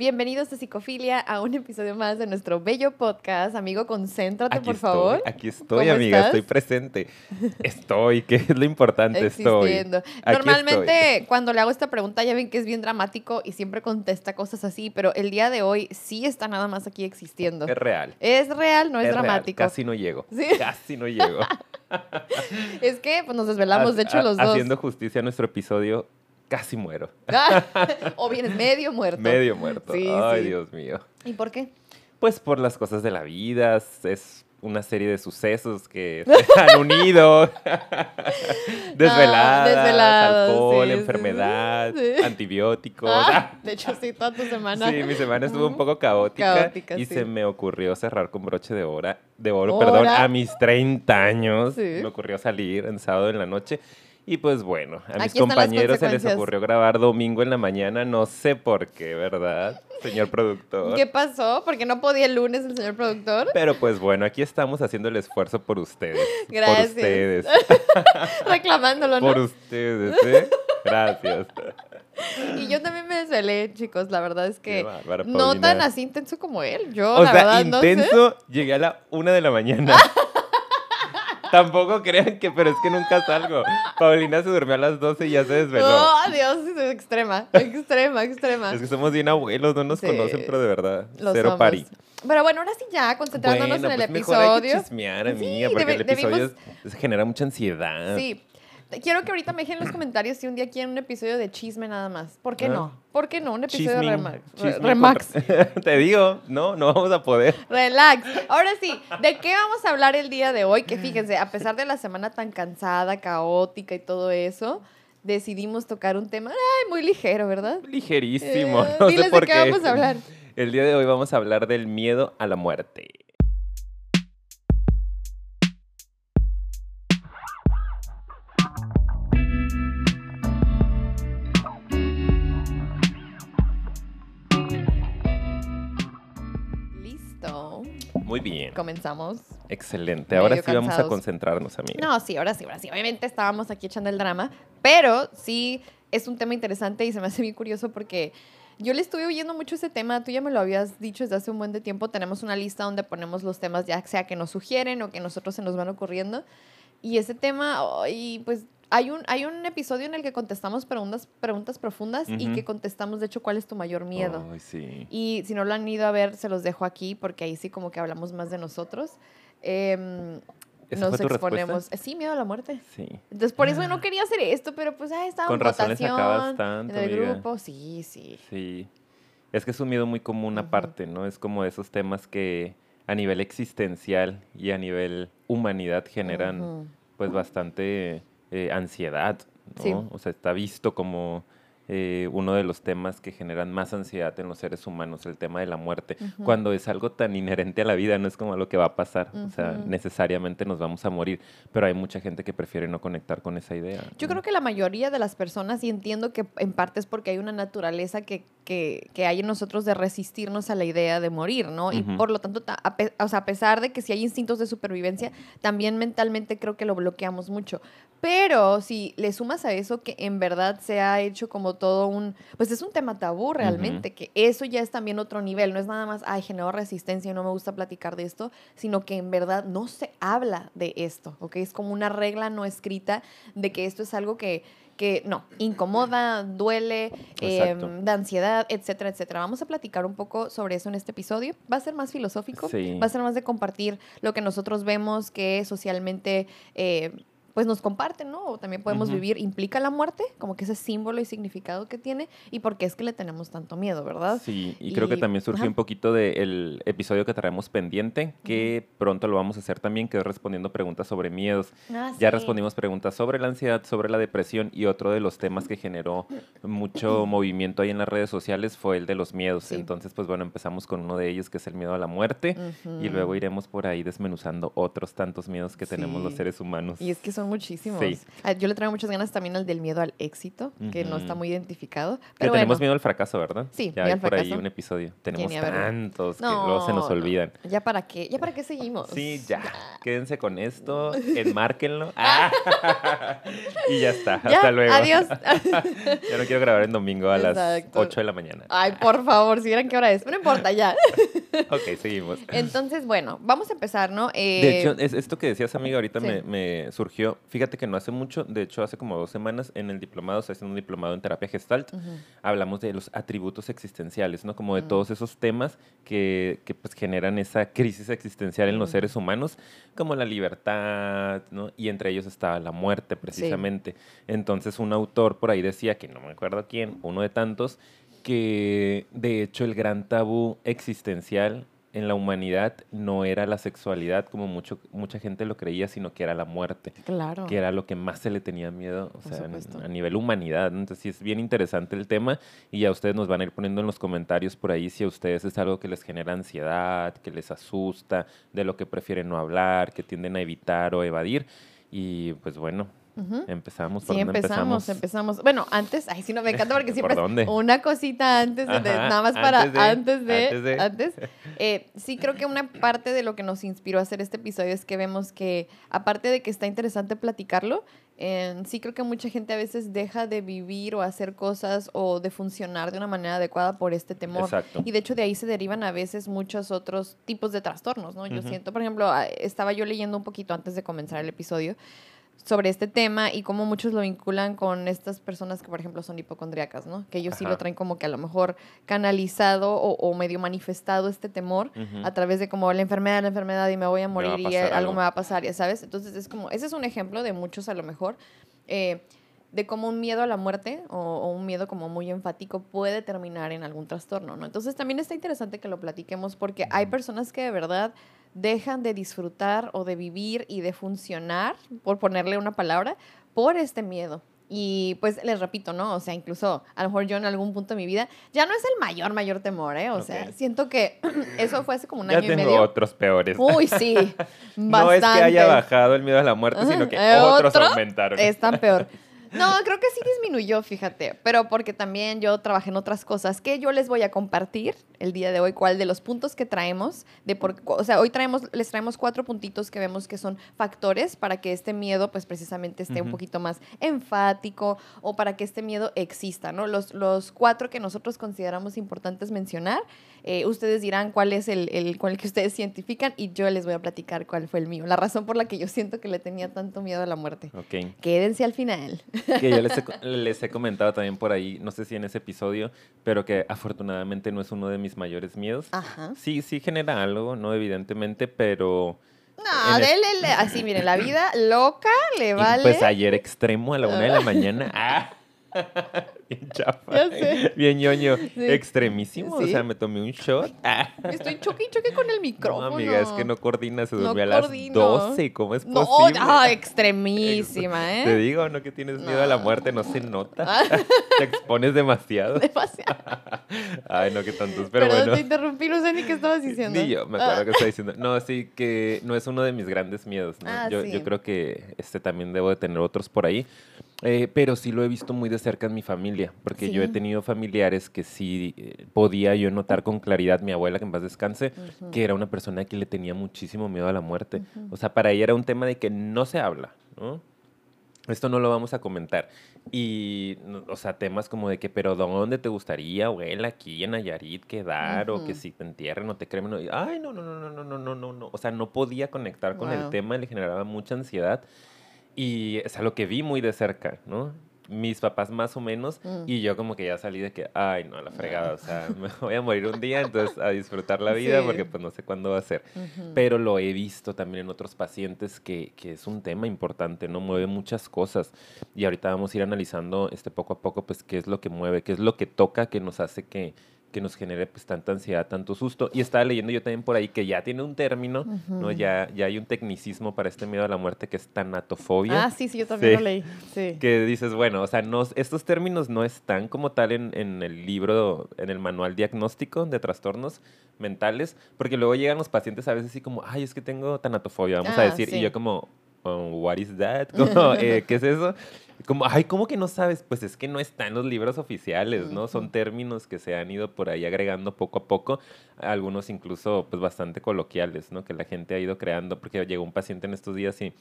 Bienvenidos a Psicofilia, a un episodio más de nuestro bello podcast. Amigo, concéntrate, Aquí por estoy, favor. Aquí estoy, ¿Cómo amiga, estás? estoy presente. Estoy, que es lo importante, estoy. Existiendo. Aquí Normalmente, cuando le hago esta pregunta, ya ven que es bien dramático y siempre contesta cosas así, pero el día de hoy sí está nada más aquí existiendo. Es real. Es real, no es, es real, dramático. Casi no llego. Sí. Casi no llego. Es que pues, nos desvelamos, de hecho, los dos. Haciendo justicia a nuestro episodio, casi muero. o vienes medio muerto. Medio muerto. Sí, Ay, sí. Dios mío. ¿Y por qué? Pues por las cosas de la vida, es una serie de sucesos que se han unido. Desveladas, desveladas, alcohol, sí, enfermedad, sí. antibióticos. Ah, de hecho, sí, toda tu semana. Sí, mi semana estuvo un poco caótica, Caótica, y sí. se me ocurrió cerrar con broche de oro, de oro, ¿Hora? perdón, a mis 30 años. Sí. Me ocurrió salir en sábado en la noche. Y pues bueno, a mis Aquí compañeros se les ocurrió grabar domingo en la mañana, no sé por qué, ¿verdad, señor productor? ¿Qué pasó? Porque no podía el lunes el señor productor. Pero pues bueno, aquí estamos haciendo el esfuerzo por ustedes. Gracias. Por ustedes. Reclamándolo, ¿no? Por ustedes, ¿eh? Gracias. Y yo también me desvelé, chicos. La verdad es que no tan así intenso como él. Yo, O la sea, verdad, no sé. intenso, llegué a la una de la mañana. Tampoco crean que, pero es que nunca salgo. Paulina se durmió a las 12 y ya se desveló. Oh, Dios, es extrema, extrema, extrema. Es que somos bien abuelos, no nos Sí. conocen, pero de verdad, Lo cero somos. pari. Pero bueno, ahora sí ya, concentrándonos Bueno, en el pues mejor hay que episodio. chismear, amiga, Sí, porque el episodio es- genera mucha ansiedad. Sí. Quiero que ahorita me dejen en los comentarios si un día quieren un episodio de chisme nada más. ¿Por qué Ah. no? ¿Por qué no? Un episodio de Remax. Te digo, no, no vamos a poder. Relax. Ahora sí, ¿de qué vamos a hablar el día de hoy? Que fíjense, a pesar de la semana tan cansada, caótica y todo eso, decidimos tocar un tema ay, muy ligero, ¿verdad? Ligerísimo. Eh, no diles sé de por qué qué. vamos a hablar. El día de hoy vamos a hablar del miedo a la muerte. Muy bien. Comenzamos. Excelente. Ahora sí vamos a concentrarnos, amiga. No, sí, ahora sí, ahora sí. Obviamente estábamos aquí echando el drama, pero sí es un tema interesante y se me hace bien curioso porque yo le estuve oyendo mucho ese tema. Tú ya me lo habías dicho desde hace un buen de tiempo. Tenemos una lista donde ponemos los temas, ya sea que nos sugieren o que nosotros se nos van ocurriendo. Y ese tema, y pues hay un, hay un episodio en el que contestamos preguntas, preguntas profundas y que contestamos, de hecho, cuál es tu mayor miedo. Ay, sí. Y si no lo han ido a ver, se los dejo aquí porque ahí sí como que hablamos más de nosotros. Em, ¿Esa nos exponemos. respuesta? Eh, Sí, miedo a la muerte. Sí. Entonces, por eso no quería hacer esto, pero pues ah, estaba Con en votación, tanto, en el amiga. grupo. Sí, sí. Sí. Es que es un miedo muy común aparte, ¿no? Es como esos temas que a nivel existencial y a nivel humanidad generan pues bastante eh, ansiedad, ¿no? Sí. O sea, está visto como eh, uno de los temas que generan más ansiedad en los seres humanos, el tema de la muerte, cuando es algo tan inherente a la vida, no es como lo que va a pasar, o sea, necesariamente nos vamos a morir, pero hay mucha gente que prefiere no conectar con esa idea. Yo ¿no? creo que la mayoría de las personas, y entiendo que en parte es porque hay una naturaleza que, que, que hay en nosotros de resistirnos a la idea de morir, ¿no? Y por lo tanto, ta- a, pe- o sea, a pesar de que si hay instintos de supervivencia, también mentalmente creo que lo bloqueamos mucho. Pero si le sumas a eso que en verdad se ha hecho como todo un, pues es un tema tabú realmente, que eso ya es también otro nivel, no es nada más, ay, genero resistencia y no me gusta platicar de esto, sino que en verdad no se habla de esto, ¿ok? Es como una regla no escrita de que esto es algo que, que no, incomoda, duele, em, da ansiedad, etcétera, etcétera. Vamos a platicar un poco sobre eso en este episodio. Va a ser más filosófico, Sí. va a ser más de compartir lo que nosotros vemos que socialmente... eh, pues nos comparten, ¿no? O también podemos vivir, implica la muerte, como que ese símbolo y significado que tiene, y por qué es que le tenemos tanto miedo, ¿verdad? Sí, y, creo que también surgió un poquito del episodio que traemos pendiente, que pronto lo vamos a hacer también, que es respondiendo preguntas sobre miedos. Ah, Ya sí. respondimos preguntas sobre la ansiedad, sobre la depresión y otro de los temas que generó mucho movimiento ahí en las redes sociales fue el de los miedos. Sí. Entonces, pues bueno, empezamos con uno de ellos que es el miedo a la muerte y luego iremos por ahí desmenuzando otros tantos miedos que tenemos los seres humanos. Y es que son muchísimos. Sí. Ah, Yo le traigo muchas ganas también al del miedo al éxito, que no está muy identificado. Que Pero tenemos bueno, miedo al fracaso, ¿verdad? Sí, ya hay por ahí un episodio. Tenemos tantos que luego se nos no, olvidan. ¿Ya para qué? ¿Ya para qué seguimos? Sí, ya. Quédense con esto, enmárquenlo. Ah. y ya está. Ya, Hasta luego. adiós. ya no quiero grabar en domingo a las Exacto. 8 de la mañana. Ay, por favor, si vieran qué hora es. No importa, ya. Ok, seguimos. Entonces, bueno, vamos a empezar, ¿no? Eh, De hecho, es, esto que decías, amiga, ahorita sí. me, me surgió. Fíjate que no hace mucho, de hecho, hace como dos semanas, en el diplomado, estoy haciendo un diplomado en terapia gestalt, hablamos de los atributos existenciales, ¿no? Como de Mm. todos esos temas que, que, pues, generan esa crisis existencial en los Mm. seres humanos, como la libertad, ¿no? Y entre ellos estaba la muerte, precisamente. Entonces, un autor por ahí decía, que no me acuerdo quién, uno de tantos, que de hecho el gran tabú existencial en la humanidad no era la sexualidad como mucho, mucha gente lo creía, sino que era la muerte, Claro. que era lo que más se le tenía miedo o sea, en- a nivel humanidad. Entonces sí es bien interesante el tema y ya ustedes nos van a ir poniendo en los comentarios por ahí si a ustedes es algo que les genera ansiedad, que les asusta, de lo que prefieren no hablar, que tienden a evitar o evadir. Y pues bueno, Ujú. empezamos. ¿Por Sí, dónde empezamos, empezamos. Bueno, antes, ay, sí, no me encanta porque ¿Por siempre es dónde? una cosita antes de, de- Ajá, nada más para antes de, antes de, antes de. antes. Eh, sí, creo que una parte de lo que nos inspiró a hacer este episodio es que vemos que, aparte de que está interesante platicarlo, eh, sí creo que mucha gente a veces deja de vivir o hacer cosas o de funcionar de una manera adecuada por este temor. Exacto. Y de hecho de ahí se derivan a veces muchos otros tipos de trastornos, ¿no? Yo Ujú. siento, por ejemplo, estaba yo leyendo un poquito antes de comenzar el episodio sobre este tema y cómo muchos lo vinculan con estas personas que, por ejemplo, son hipocondríacas, ¿no? Que ellos sí lo traen como que a lo mejor canalizado o, o medio manifestado este temor a través de como la enfermedad, la enfermedad y me voy a Me va a morir y algo. me va a pasar, ya sabes. Entonces es como, ese es un ejemplo de muchos a lo mejor. eh, de cómo un miedo a la muerte o, o un miedo como muy enfático puede terminar en algún trastorno, ¿no? Entonces también está interesante que lo platiquemos porque hay personas que de verdad dejan de disfrutar o de vivir y de funcionar, por ponerle una palabra, por este miedo. Y pues les repito, ¿no? O sea, incluso a lo mejor yo en algún punto de mi vida ya no es el mayor, mayor temor, ¿eh? O sea, Ok. siento que eso fue hace como un ya año y tengo medio. otros peores. Uy, sí. no es que haya bastante. bajado el miedo a la muerte, sino que otros ¿otro? aumentaron. Es tan peor. No, creo que sí disminuyó, fíjate, pero porque también yo trabajé en otras cosas que yo les voy a compartir el día de hoy, cuál de los puntos que traemos, de por, o sea, hoy traemos, les traemos cuatro puntitos que vemos que son factores para que este miedo, pues precisamente esté un Ujú. poquito más enfático o para que este miedo exista, ¿no? Los, los cuatro que nosotros consideramos importantes mencionar, eh, ustedes dirán cuál es el, el con el que ustedes identifican y yo les voy a platicar cuál fue el mío, la razón por la que yo siento que le tenía tanto miedo a la muerte. Ok. Quédense al final. Que yo les he, les he comentado también por ahí, no sé si en ese episodio, pero que afortunadamente no es uno de mis mayores miedos. Ajá. Sí, sí genera algo, ¿no? Evidentemente, pero... No, el- dele, le- así, miren, la vida loca le y, vale. Pues ayer extremo a la una de la mañana. ¡Ah! Bien chafa. Ya sé. Bien ñoño. Sí. Extremísimo. O sea, me tomé un shot. Estoy choque y choque con el micrófono. No, amiga, es que no coordina. Se No durmió a las coordino. 12. ¿Cómo es No, posible? ah, extremísima, ¿eh? Te digo, no que tienes miedo a la muerte, no se nota. Ah, Te expones demasiado. demasiado. Ay, no, que tantos, pero Perdón, bueno. te interrumpí, no sé ni qué estabas diciendo. Ni yo me acuerdo Ah. que estaba diciendo. No, sí, que no es uno de mis grandes miedos. ¿no? Ah, yo, sí. yo creo que este también debo de tener otros por ahí. Eh, pero sí lo he visto muy de cerca en mi familia, porque yo he Sí. tenido familiares que sí eh, podía yo notar con claridad, mi abuela, que en paz descanse, Ujú. que era una persona que le tenía muchísimo miedo a la muerte. Ujú. O sea, para ella era un tema de que no se habla, ¿no? Esto no lo vamos a comentar. Y, o sea, temas como de que, pero ¿dónde te gustaría, abuela, aquí en Nayarit quedar? O que si te entierren o te cremen. Ay, no, no, no, no, no, no, no, no. O sea, no podía conectar con el Wow. tema, le generaba mucha ansiedad. Y es algo que vi muy de cerca, ¿no? Mis papás más o menos. Mm. Y yo como que ya salí de que, ay, no, la fregada. O sea, me voy a morir un día, entonces a disfrutar la vida Sí. porque pues no sé cuándo va a ser Ujú. pero lo he visto también en otros pacientes que, que es un tema importante, ¿no? Mueve muchas cosas. Y ahorita vamos a ir analizando este poco a poco, pues, qué es lo que mueve, qué es lo que toca, que nos hace que, que nos genere pues tanta ansiedad, tanto susto. Y estaba leyendo yo también por ahí que ya tiene un término, ¿no? Ujú. Ya, ya hay un tecnicismo para este miedo a la muerte que es tanatofobia. Ah, sí, sí, yo también Sí. lo leí. Sí. Que dices, bueno, o sea, no, estos términos no están como tal en, en el libro, en el manual diagnóstico de trastornos mentales, porque luego llegan los pacientes a veces así como, ay, es que tengo tanatofobia, vamos a Ah, decir, sí. y yo como, oh, what is that? Eh, ¿Qué es eso? Como, ay, ¿cómo que no sabes? Pues es que no está en los libros oficiales, ¿no? Son términos que se han ido por ahí agregando poco a poco, algunos incluso pues bastante coloquiales, ¿no? Que la gente ha ido creando, porque llegó un paciente en estos días y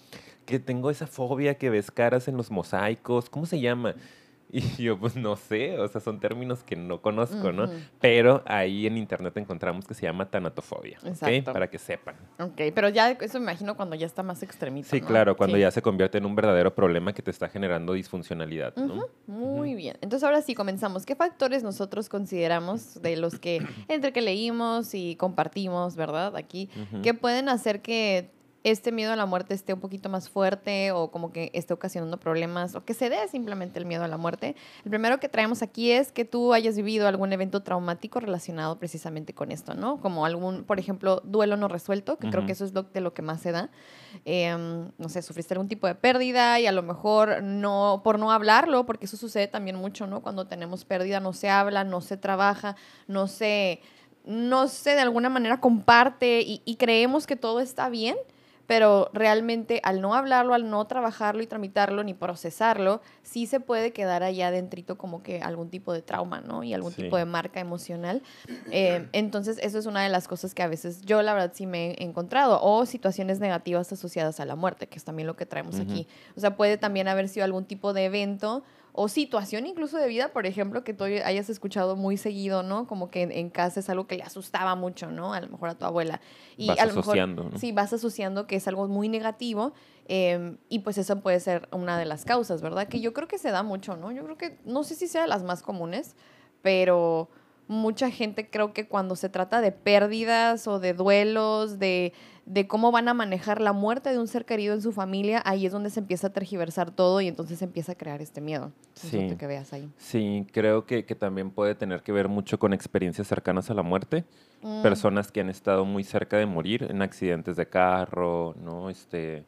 que tengo esa fobia que ves caras en los mosaicos, ¿cómo se llama? Y yo, pues no sé, o sea, son términos que no conozco, ¿no? Pero ahí en internet encontramos que se llama tanatofobia, ¿ok? Para que sepan. Ok, pero ya eso me imagino cuando ya está más extremista. Sí, claro, cuando ya se convierte en un verdadero problema que te está generando disfuncionalidad, ¿no? Muy bien. Entonces ahora sí comenzamos. ¿Qué factores nosotros consideramos de los que entre que leímos y compartimos, ¿verdad? Aquí, que pueden hacer que este miedo a la muerte esté un poquito más fuerte o como que esté ocasionando problemas o que se dé simplemente el miedo a la muerte. El primero que traemos aquí es que tú hayas vivido algún evento traumático relacionado precisamente con esto, ¿no? Como algún, por ejemplo, duelo no resuelto, que creo que eso es lo, de lo que más se da. Em, no sé, sufriste algún tipo de pérdida y a lo mejor no, por no hablarlo, porque eso sucede también mucho, ¿no? Cuando tenemos pérdida no se habla, no se trabaja, no se, no se de alguna manera comparte y, y creemos que todo está bien pero realmente al no hablarlo, al no trabajarlo y tramitarlo ni procesarlo, sí se puede quedar allá dentro como que algún tipo de trauma, ¿no? Y algún tipo de marca emocional. Eh, entonces, eso es una de las cosas que a veces yo, la verdad, sí me he encontrado. O situaciones negativas asociadas a la muerte, que es también lo que traemos aquí. O sea, puede también haber sido algún tipo de evento o situación incluso de vida, por ejemplo, que tú hayas escuchado muy seguido, ¿no? Como que en, casa es algo que le asustaba mucho, ¿no? A lo mejor a tu abuela. Y vas a lo asociando, mejor, Sí, vas asociando que es algo muy negativo em, y pues eso puede ser una de las causas, ¿verdad? Que yo creo que se da mucho, ¿no? Yo creo que, no sé si sea de las más comunes, pero mucha gente creo que cuando se trata de pérdidas o de duelos, de, de, cómo van a manejar la muerte de un ser querido en su familia, ahí es donde se empieza a tergiversar todo y entonces se empieza a crear este miedo. Sí, que veas ahí. sí creo que, que, también puede tener que ver mucho con experiencias cercanas a la muerte. Mm. Personas que han estado muy cerca de morir en accidentes de carro, ¿no? Este,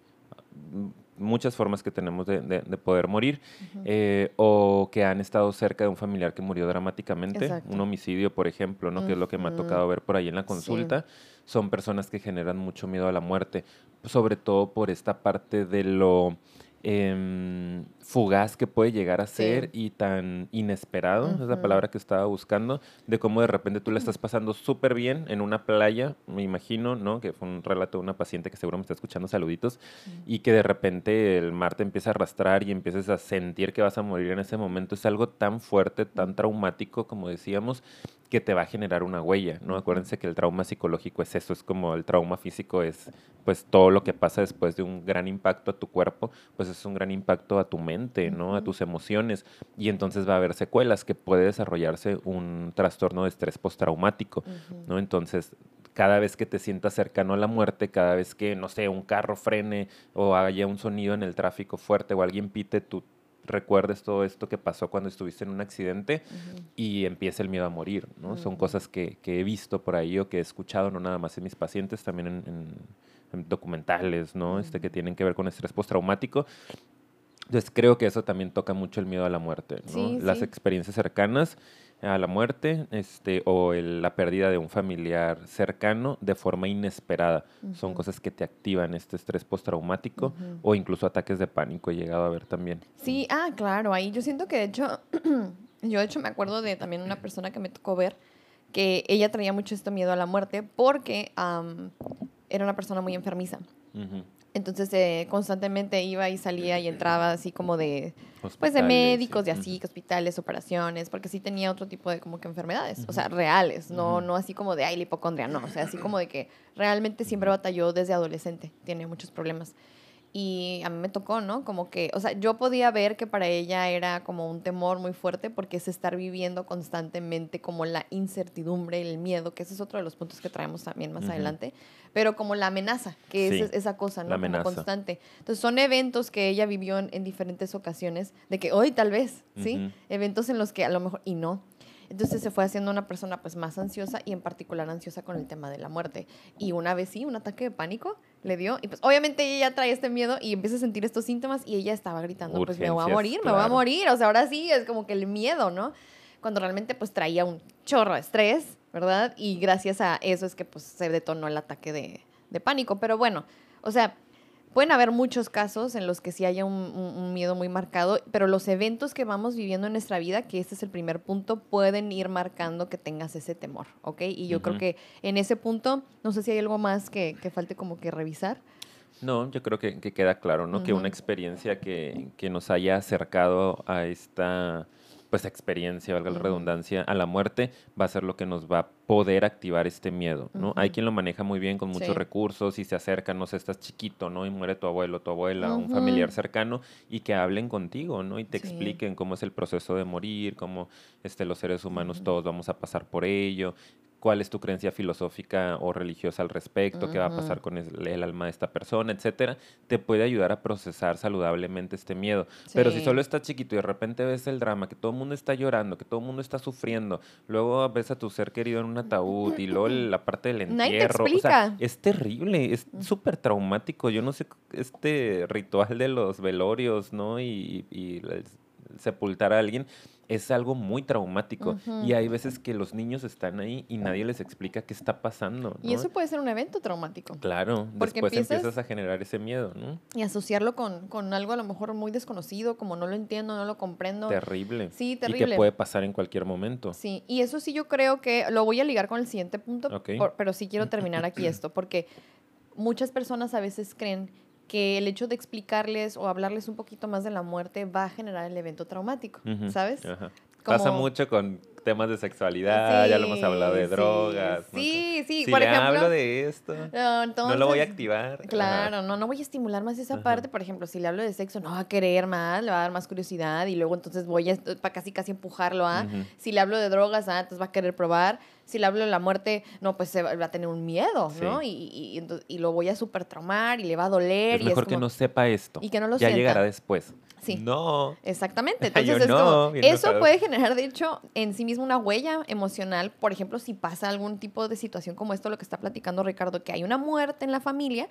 muchas formas que tenemos de, poder morir, eh, o que han estado cerca de un familiar que murió dramáticamente, un homicidio, por ejemplo, ¿no? que es lo que me ha tocado ver por ahí en la consulta, son personas que generan mucho miedo a la muerte, sobre todo por esta parte de lo Em, fugaz que puede llegar a ser y tan inesperado, es la palabra que estaba buscando, de cómo de repente tú le estás pasando súper bien en una playa, me imagino, ¿no? Que fue un relato de una paciente que seguro me está escuchando, saluditos, y que de repente el mar te empieza a arrastrar y empiezas a sentir que vas a morir en ese momento. Es algo tan fuerte, tan traumático, como decíamos, que te va a generar una huella, ¿no? Acuérdense que el trauma psicológico es eso, es como el trauma físico es pues todo lo que pasa después de un gran impacto a tu cuerpo, pues es un gran impacto a tu mente, ¿no? A tus emociones y entonces va a haber secuelas que puede desarrollarse un trastorno de estrés postraumático, ¿no? Entonces, cada vez que te sientas cercano a la muerte, cada vez que, no sé, un carro frene o haya un sonido en el tráfico fuerte o alguien pite, tu recuerdes todo esto que pasó cuando estuviste en un accidente y empieza el miedo a morir, ¿no? Son cosas que, he visto por ahí o que he escuchado, no nada más en mis pacientes, también en, documentales, ¿no? Este, que tienen que ver con estrés postraumático. Entonces creo que eso también toca mucho el miedo a la muerte, ¿no? Las experiencias cercanas a la muerte este, o la pérdida de un familiar cercano de forma inesperada. Son cosas que te activan este estrés postraumático o incluso ataques de pánico he llegado a ver también. Sí, ah, claro, ahí yo siento que de hecho, yo de hecho me acuerdo de también una persona que me tocó ver que ella traía mucho este miedo a la muerte porque era una persona muy enfermiza. Entonces eh, constantemente iba y salía y entraba así como de, pues de médicos, de así, hospitales, operaciones, porque sí tenía otro tipo de como que enfermedades, o sea, reales, no, no así como de, ay, la hipocondria, no, o sea, así como de que realmente siempre batalló desde adolescente, tiene muchos problemas. Y a mí me tocó, ¿no? Como que, o sea, yo podía ver que para ella era como un temor muy fuerte porque es estar viviendo constantemente como la incertidumbre, el miedo, que ese es otro de los puntos que traemos también más adelante, pero como la amenaza, que es esa cosa, ¿no? Como constante. Entonces son eventos que ella vivió en, diferentes ocasiones, de que hoy tal vez, ¿sí? Eventos en los que a lo mejor, y no, entonces se fue haciendo una persona pues más ansiosa y en particular ansiosa con el tema de la muerte. Y una vez sí, un ataque de pánico le dio y pues obviamente ella ya trae este miedo y empieza a sentir estos síntomas y ella estaba gritando, pues me voy a morir, me voy a morir. O sea, ahora sí es como que el miedo, ¿no? Cuando realmente pues traía un chorro de estrés, ¿verdad? Y gracias a eso es que pues se detonó el ataque de, de pánico. Pero bueno, o sea, Pueden haber muchos casos en los que sí haya un, miedo muy marcado, pero los eventos que vamos viviendo en nuestra vida, que este es el primer punto, pueden ir marcando que tengas ese temor, ¿ok? Y yo creo que en ese punto, no sé si hay algo más que, que falte como que revisar. No, yo creo que, queda claro, ¿no? Que una experiencia que, que nos haya acercado a esta pues experiencia, valga la redundancia, a la muerte, va a ser lo que nos va a poder activar este miedo, ¿no? Hay quien lo maneja muy bien con muchos recursos y se acerca, no sé, estás chiquito, ¿no? Y muere tu abuelo, tu abuela, un familiar cercano y que hablen contigo, ¿no? Y te expliquen cómo es el proceso de morir, cómo este, los seres humanos todos vamos a pasar por ello, cuál es tu creencia filosófica o religiosa al respecto, qué va a pasar con el, alma de esta persona, etcétera, te puede ayudar a procesar saludablemente este miedo. Pero si solo estás chiquito y de repente ves el drama, que todo el mundo está llorando, que todo el mundo está sufriendo, luego ves a tu ser querido en un ataúd y luego la parte del entierro, o sea, es terrible, es súper traumático. Yo no sé este ritual de los velorios, ¿no? Y, y sepultar a alguien es algo muy traumático. Y hay veces que los niños están ahí y nadie les explica qué está pasando. Y eso puede ser un evento traumático. Claro, Porque después empiezas, a generar ese miedo, ¿no? Y asociarlo con, con, algo a lo mejor muy desconocido, como no lo entiendo, no lo comprendo. Terrible. Sí, terrible. Y que puede pasar en cualquier momento. Sí, y eso sí yo creo que lo voy a ligar con el siguiente punto, pero sí quiero terminar aquí esto, porque muchas personas a veces creen que el hecho de explicarles o hablarles un poquito más de la muerte va a generar el evento traumático, ¿sabes? Pasa mucho con temas de sexualidad, ya lo hemos hablado de drogas. Sí, sí, si por ejemplo. hablo de esto, no, lo voy a activar. Claro, no, no voy a estimular más esa parte. Por ejemplo, si le hablo de sexo, no va a querer más, le va a dar más curiosidad y luego entonces voy a para casi casi empujarlo a. Si le hablo de drogas, ah, entonces va a querer probar. Si le hablo de la muerte, no, pues se va, a tener un miedo, ¿no? Y, y, lo voy a super traumar y le va a doler. Es mejor que no sepa esto. Y que no lo Ya llegará después. Sí. No. Exactamente. Entonces es como, eso puede generar, de hecho, en sí mismo una huella emocional. Por ejemplo, si pasa algún tipo de situación como esto, lo que está platicando Ricardo, que hay una muerte en la familia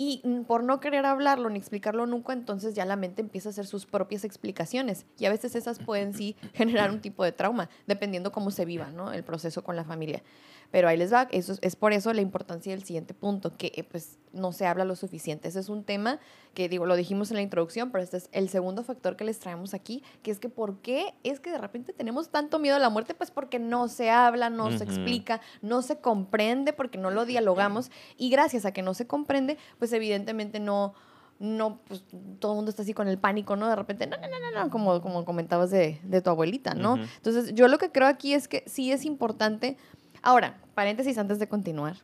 y por no querer hablarlo ni explicarlo nunca, entonces ya la mente empieza a hacer sus propias explicaciones. Y a veces esas pueden sí generar un tipo de trauma, dependiendo cómo se viva ¿no? el proceso con la familia. Pero ahí les va, eso es, por eso la importancia del siguiente punto, que eh, pues no se habla lo suficiente. Ese es un tema que digo, lo dijimos en la introducción, pero este es el segundo factor que les traemos aquí, que es que ¿por qué es que de repente tenemos tanto miedo a la muerte? Pues porque no se habla, no se explica, no se comprende, porque no lo dialogamos y gracias a que no se comprende, pues evidentemente no no, pues todo el mundo está así con el pánico, ¿no? De repente, no, no, no, no, como, como comentabas de, de tu abuelita, ¿no? Entonces, yo lo que creo aquí es que sí es importante Ahora, paréntesis antes de continuar.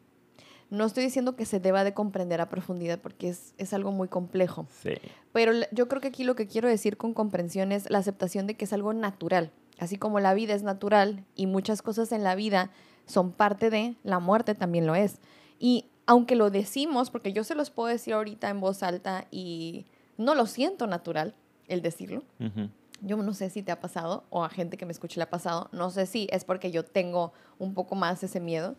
No estoy diciendo que se deba de comprender a profundidad porque es, es, algo muy complejo. Sí. Pero yo creo que aquí lo que quiero decir con comprensión es la aceptación de que es algo natural. Así como la vida es natural y muchas cosas en la vida son parte de, la muerte también lo es. Y aunque lo decimos, porque yo se los puedo decir ahorita en voz alta y no lo siento natural el decirlo, yo no sé si te ha pasado o a gente que me escuche le ha pasado. No sé si es porque yo tengo un poco más ese miedo.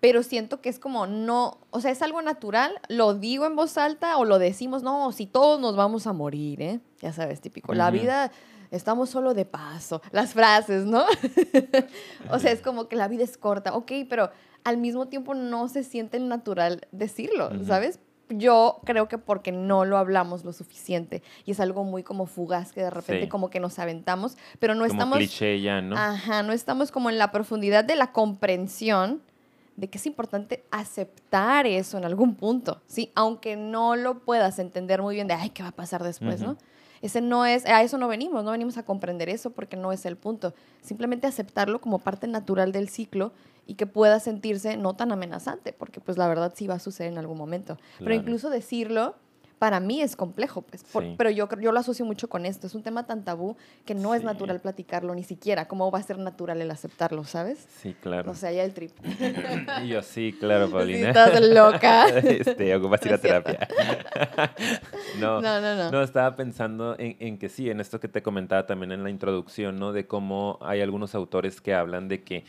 Pero siento que es como no, o sea, es algo natural, lo digo en voz alta o lo decimos, no, si todos nos vamos a morir, ¿eh? Ya sabes, típico. La vida, estamos solo de paso. Las frases, ¿no? o sea, es como que la vida es corta, ok, pero al mismo tiempo no se siente natural decirlo, ¿sabes? yo creo que porque no lo hablamos lo suficiente y es algo muy como fugaz que de repente como que nos aventamos, pero no como estamos cliché ya, ¿no? Ajá, no estamos como en la profundidad de la comprensión de que es importante aceptar eso en algún punto, ¿sí? Aunque no lo puedas entender muy bien de, ay, ¿qué va a pasar después, no? Ese no es, a eso no venimos, no venimos a comprender eso porque no es el punto. Simplemente aceptarlo como parte natural del ciclo y que pueda sentirse no tan amenazante, porque pues la verdad sí va a suceder en algún momento. Pero incluso decirlo, para mí es complejo, pues, pero yo, yo lo asocio mucho con esto. Es un tema tan tabú que no es natural platicarlo ni siquiera. ¿Cómo va a ser natural el aceptarlo, sabes? Sí, claro. O sea, ya el trip. y yo sí, claro, Paulina. estás loca. este, ocupas ir a terapia. no, no, no, no, estaba pensando en, en, que sí, en esto que te comentaba también en la introducción, ¿no? De cómo hay algunos autores que hablan de que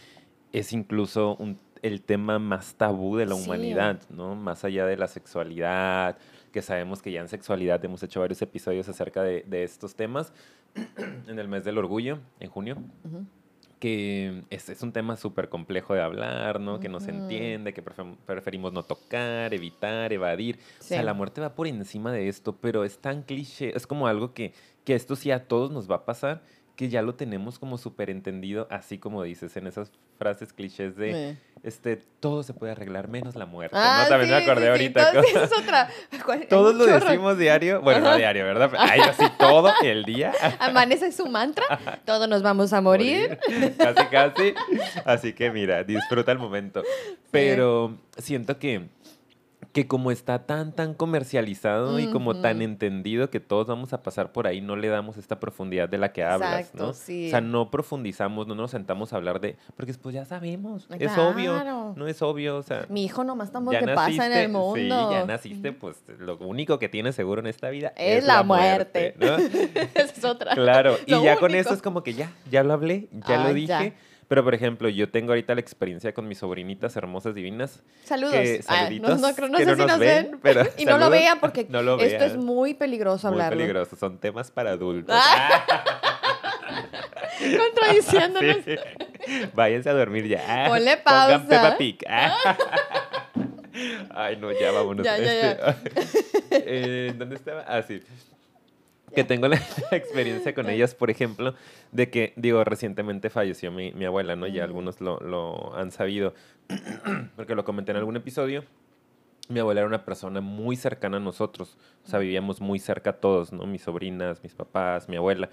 es incluso el tema más tabú de la humanidad, ¿no? Más allá de la sexualidad, que sabemos que ya en sexualidad hemos hecho varios episodios acerca de, estos temas en el mes del orgullo, en junio. que es, es un tema súper complejo de hablar, ¿no? Que no se entiende, que preferimos no tocar, evitar, evadir. O sea, la muerte va por encima de esto, pero es tan cliché, es como algo que, que esto sí a todos nos va a pasar que ya lo tenemos como súper entendido, así como dices en esas frases clichés de este todo se puede arreglar menos la muerte. Ah, También me acordé ahorita. es otra. Todos lo decimos diario, bueno, no diario, ¿verdad? Ay, así todo el día. Amanece su mantra, todos nos vamos a morir. Casi, casi. Así que mira, disfruta el momento. Pero siento que que como está tan, tan comercializado y como tan entendido que todos vamos a pasar por ahí, no le damos esta profundidad de la que hablas, ¿no? Sí. O sea, no profundizamos, no nos sentamos a hablar de, porque pues ya sabemos, es obvio, no es obvio, o sea. Mi hijo nomás estamos que pasa en el mundo. Sí, ya naciste, pues lo único que tienes seguro en esta vida es, la, muerte. Esa es otra. Claro, y ya con eso es como que ya, ya lo hablé, ya lo dije. Pero, por ejemplo, yo tengo ahorita la experiencia con mis sobrinitas hermosas, divinas. Saludos. Que, ah, saluditos. no, sé si nos ven. y no lo vean porque esto es muy peligroso hablar. Muy peligroso. Son temas para adultos. Ah. Contradiciéndonos. Váyanse a dormir ya. Ponle pausa. Pongan Peppa Pig. Ay, no, ya vámonos. Ya, ya, ya. eh, ¿Dónde estaba? Ah, sí que tengo la, experiencia con ellas, por ejemplo, de que, digo, recientemente falleció mi, mi abuela, ¿no? Ya algunos lo, lo han sabido, porque lo comenté en algún episodio. Mi abuela era una persona muy cercana a nosotros, o sea, vivíamos muy cerca todos, ¿no? Mis sobrinas, mis papás, mi abuela.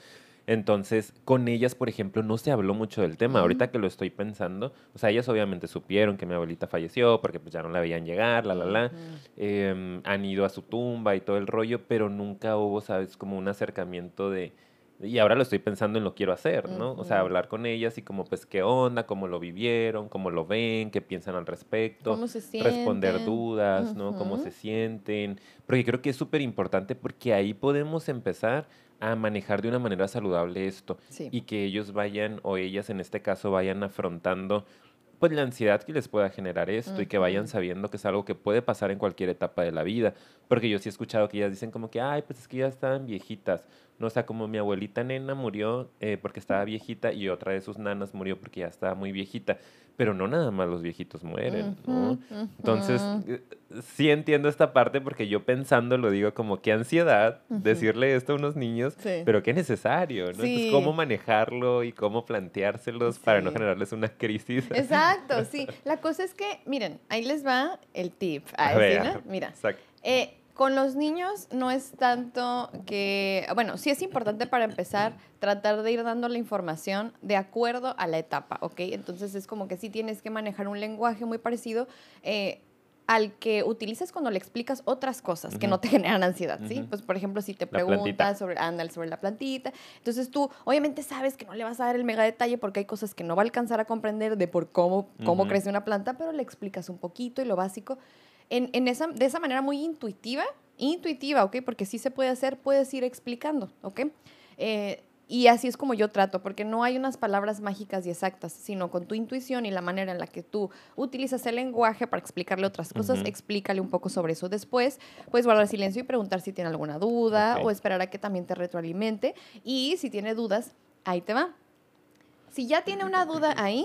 Entonces, con ellas, por ejemplo, no se habló mucho del tema. Ahorita que lo estoy pensando, o sea, ellas obviamente supieron que mi abuelita falleció porque pues ya no la veían llegar, la, la, la. Em, han ido a su tumba y todo el rollo, pero nunca hubo, ¿sabes? Como un acercamiento de... Y ahora lo estoy pensando en lo quiero hacer, ¿no? O sea, hablar con ellas y como, pues, qué onda, cómo lo vivieron, cómo lo ven, qué piensan al respecto. ¿Cómo se sienten? Responder dudas, ¿no? Cómo se sienten. Porque creo que es súper importante porque ahí podemos empezar a manejar de una manera saludable esto y que ellos vayan o ellas en este caso vayan afrontando pues la ansiedad que les pueda generar esto y que vayan sabiendo que es algo que puede pasar en cualquier etapa de la vida. Porque yo sí he escuchado que ellas dicen como que, ay, pues es que ya estaban viejitas. No, o sea, como mi abuelita nena murió eh, porque estaba viejita y otra de sus nanas murió porque ya estaba muy viejita. Pero no nada más los viejitos mueren, ¿no? Entonces, eh, sí entiendo esta parte porque yo pensando lo digo como qué ansiedad decirle esto a unos niños, pero qué necesario, ¿no? Entonces, cómo manejarlo y cómo planteárselos para no generarles una crisis. Exacto, sí. La cosa es que, miren, ahí les va el tip. A, ver, Mira. Eh, con los niños no es tanto que, bueno, sí es importante para empezar tratar de ir dando la información de acuerdo a la etapa, ¿ok? Entonces es como que sí tienes que manejar un lenguaje muy parecido. Eh, al que utilizas cuando le explicas otras cosas que no te generan ansiedad, ¿sí? Pues, por ejemplo, si te preguntas sobre, sobre la plantita, entonces tú obviamente sabes que no le vas a dar el mega detalle porque hay cosas que no va a alcanzar a comprender de por cómo, cómo crece una planta, pero le explicas un poquito y lo básico en, esa, de esa manera muy intuitiva, intuitiva, ¿ok? Porque sí se puede hacer, puedes ir explicando, ¿ok? Eh, y así es como yo trato, porque no hay unas palabras mágicas y exactas, sino con tu intuición y la manera en la que tú utilizas el lenguaje para explicarle otras cosas, explícale un poco sobre eso después. Puedes guardar silencio y preguntar si tiene alguna duda o esperar a que también te retroalimente. Y si tiene dudas, ahí te va. Si ya tiene una duda ahí,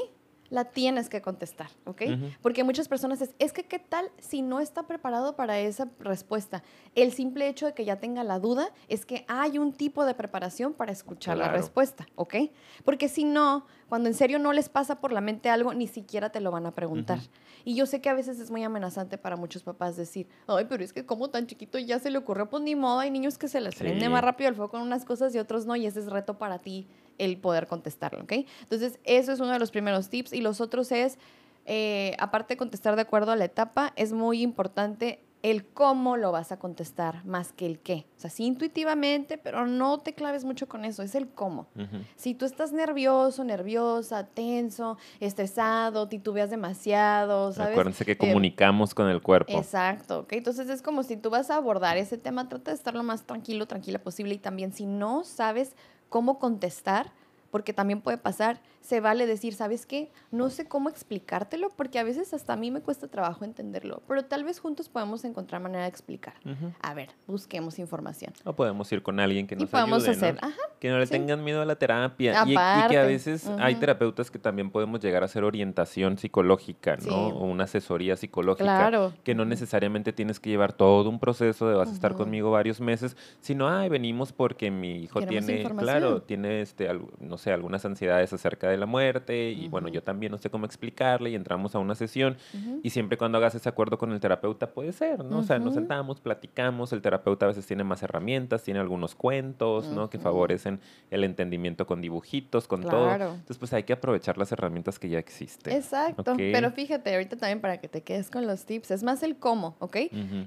la tienes que contestar, ¿ok? Porque muchas personas es, es que qué tal si no está preparado para esa respuesta. El simple hecho de que ya tenga la duda es que hay un tipo de preparación para escuchar la respuesta, ¿ok? Porque si no, cuando en serio no les pasa por la mente algo, ni siquiera te lo van a preguntar. Y yo sé que a veces es muy amenazante para muchos papás decir, ay, pero es que como tan chiquito ya se le ocurrió, pues ni modo, hay niños que se les prende más rápido el fuego con unas cosas y otros no, y ese es reto para ti el poder contestarlo, ¿ok? Entonces, eso es uno de los primeros tips. Y los otros es, eh, aparte de contestar de acuerdo a la etapa, es muy importante el cómo lo vas a contestar más que el qué. O sea, sí intuitivamente, pero no te claves mucho con eso, es el cómo. Si tú estás nervioso, nerviosa, tenso, estresado, titubeas demasiado, ¿sabes? Acuérdense que comunicamos con el cuerpo. Exacto, ¿ok? Entonces es como si tú vas a abordar ese tema, trata de estar lo más tranquilo, tranquila posible y también si no sabes cómo contestar, porque también puede pasar, se vale decir, ¿sabes qué? No sé cómo explicártelo, porque a veces hasta a mí me cuesta trabajo entenderlo, pero tal vez juntos podemos encontrar manera de explicar. A ver, busquemos información. O podemos ir con alguien que nos y podemos ayude, hacer, ¿no? ajá, Que no le sí. tengan miedo a la terapia. Y- que a veces hay terapeutas que también podemos llegar a hacer orientación psicológica, ¿no? Sí. O una asesoría psicológica. Claro. Que no necesariamente tienes que llevar todo un proceso de vas a estar conmigo varios meses, sino, ay, venimos porque mi hijo Queremos tiene, claro, tiene, este, al- no sé, algunas ansiedades acerca de la muerte y bueno, Ujú. yo también no sé cómo explicarle y entramos a una sesión Ujú. y siempre cuando hagas ese acuerdo con el terapeuta puede ser, ¿no? O sea, nos sentamos, platicamos, el terapeuta a veces tiene más herramientas, tiene algunos cuentos, ¿no? Que favorecen el entendimiento con dibujitos, con todo. Claro. Entonces, pues hay que aprovechar las herramientas que ya existen. Exacto, Ok. pero fíjate, ahorita también para que te quedes con los tips, es más el cómo, ¿ok?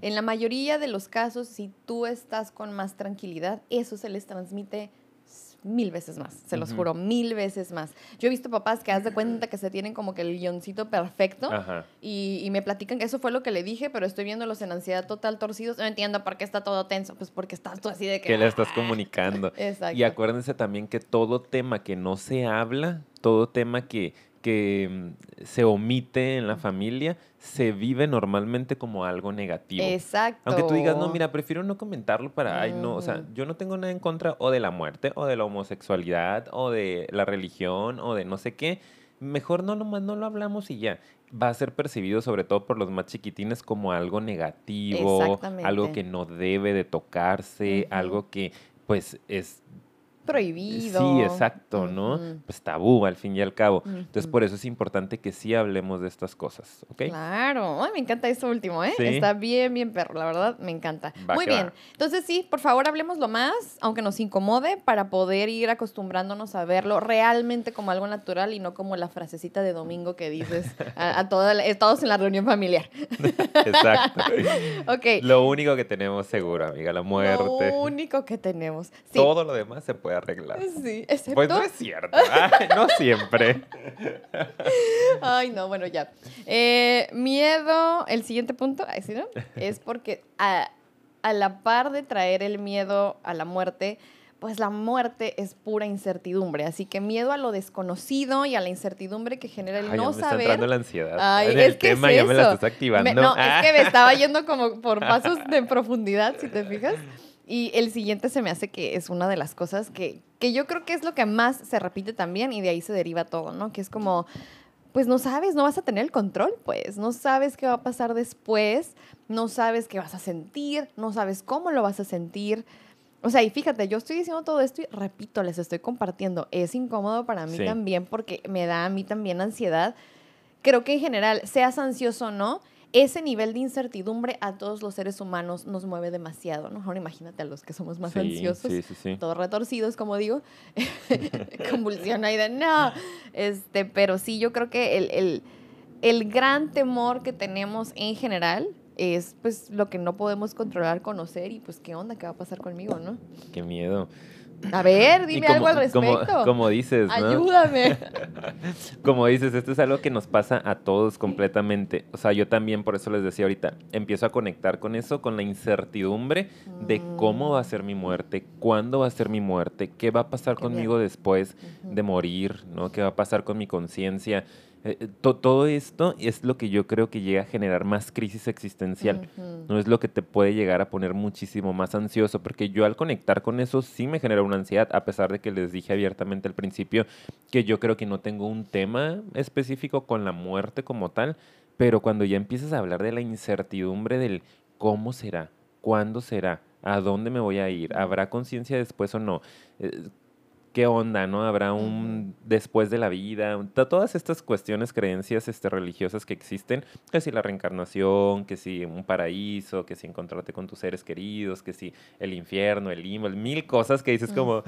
En la mayoría de los casos, si tú estás con más tranquilidad, eso se les transmite mil veces más, se los juro, mil veces más. Yo he visto papás que haz de cuenta que se tienen como que el guioncito perfecto Ajá. y, y me platican que eso fue lo que le dije, pero estoy viéndolos en ansiedad total torcidos. No entiendo por qué está todo tenso, pues porque estás tú así de que... Que le estás comunicando. Exacto. Y acuérdense también que todo tema que no se habla, todo tema que, que mm, se omite en la familia, se vive normalmente como algo negativo. Exacto. Aunque tú digas, no, mira, prefiero no comentarlo para, ay, no, o sea, yo no tengo nada en contra o de la muerte, o de la homosexualidad, o de la religión, o de no sé qué. Mejor no, nomás no lo hablamos y ya. Va a ser percibido, sobre todo por los más chiquitines, como algo negativo, Exactamente. algo que no debe de tocarse, algo que, pues, es Prohibido. Sí, exacto, ¿no? Pues tabú al fin y al cabo. Entonces, por eso es importante que sí hablemos de estas cosas, ¿ok? Claro, Ay, me encanta esto último, ¿eh? Sí. Está bien, bien perro, la verdad, me encanta. Va Muy bien, va. entonces sí, por favor, hablemoslo más, aunque nos incomode, para poder ir acostumbrándonos a verlo realmente como algo natural y no como la frasecita de domingo que dices a, a toda la- eh, todos en la reunión familiar. Exacto. Ok, Lo único que tenemos seguro, amiga, la muerte. lo único que tenemos. Sí, Todo lo demás se puede arreglar. sí, excepto... Pues no es cierto. No siempre. Ay, no, bueno, ya. Eh, miedo, el siguiente punto, ¿sí, no? es porque a, a la par de traer el miedo a la muerte, pues la muerte es pura incertidumbre. Así que miedo a lo desconocido y a la incertidumbre que genera el Ay, no me está saber. entrando la ansiedad. Ay, en es el que tema es ya me la estás activando. Me- no, Ah. es que me estaba yendo como por pasos de profundidad, si te fijas. Y el siguiente se me hace que es una de las cosas que, que yo creo que es lo que más se repite también y de ahí se deriva todo, ¿no? Que es como, pues no sabes, no vas a tener el control, pues, no sabes qué va a pasar después, no sabes qué vas a sentir, no sabes cómo lo vas a sentir. O sea, y fíjate, yo estoy diciendo todo esto y repito, les estoy compartiendo. Es incómodo para mí Sí. también porque me da a mí también ansiedad. Creo que en general, seas ansioso o no, ese nivel de incertidumbre a todos los seres humanos nos mueve demasiado, ¿no? Ahora imagínate a los que somos más Sí, ansiosos Sí, sí, sí. todos retorcidos, como digo, convulsión ahí de no. Este, pero sí, yo creo que el, el, el gran temor que tenemos en general es pues lo que no podemos controlar, conocer y pues qué onda, qué va a pasar conmigo, ¿no? Qué miedo. A ver, dime como- algo al respecto. Como, dices, ¿no? Ayúdame. Como dices, esto es algo que nos pasa a todos completamente. O sea, yo también, por eso les decía ahorita, empiezo a conectar con eso, con la incertidumbre de cómo va a ser mi muerte, cuándo va a ser mi muerte, qué va a pasar Qué conmigo después de morir, ¿no? ¿Qué va a pasar con mi conciencia? Eh, eh, to- todo esto es lo que yo creo que llega a generar más crisis existencial. No es lo que te puede llegar a poner muchísimo más ansioso, porque yo al conectar con eso sí me genera una ansiedad, a pesar de que les dije abiertamente al principio que yo creo que no tengo un tema específico con la muerte como tal, pero cuando ya empiezas a hablar de la incertidumbre del cómo será, cuándo será, a dónde me voy a ir, habrá conciencia después o no. Eh, ¿Qué onda, no? ¿Habrá un después de la vida? Todas estas cuestiones, creencias este, religiosas que existen, que si la reencarnación, que si un paraíso, que si encontrarte con tus seres queridos, que si el infierno, el limbo, el mil cosas que dices como,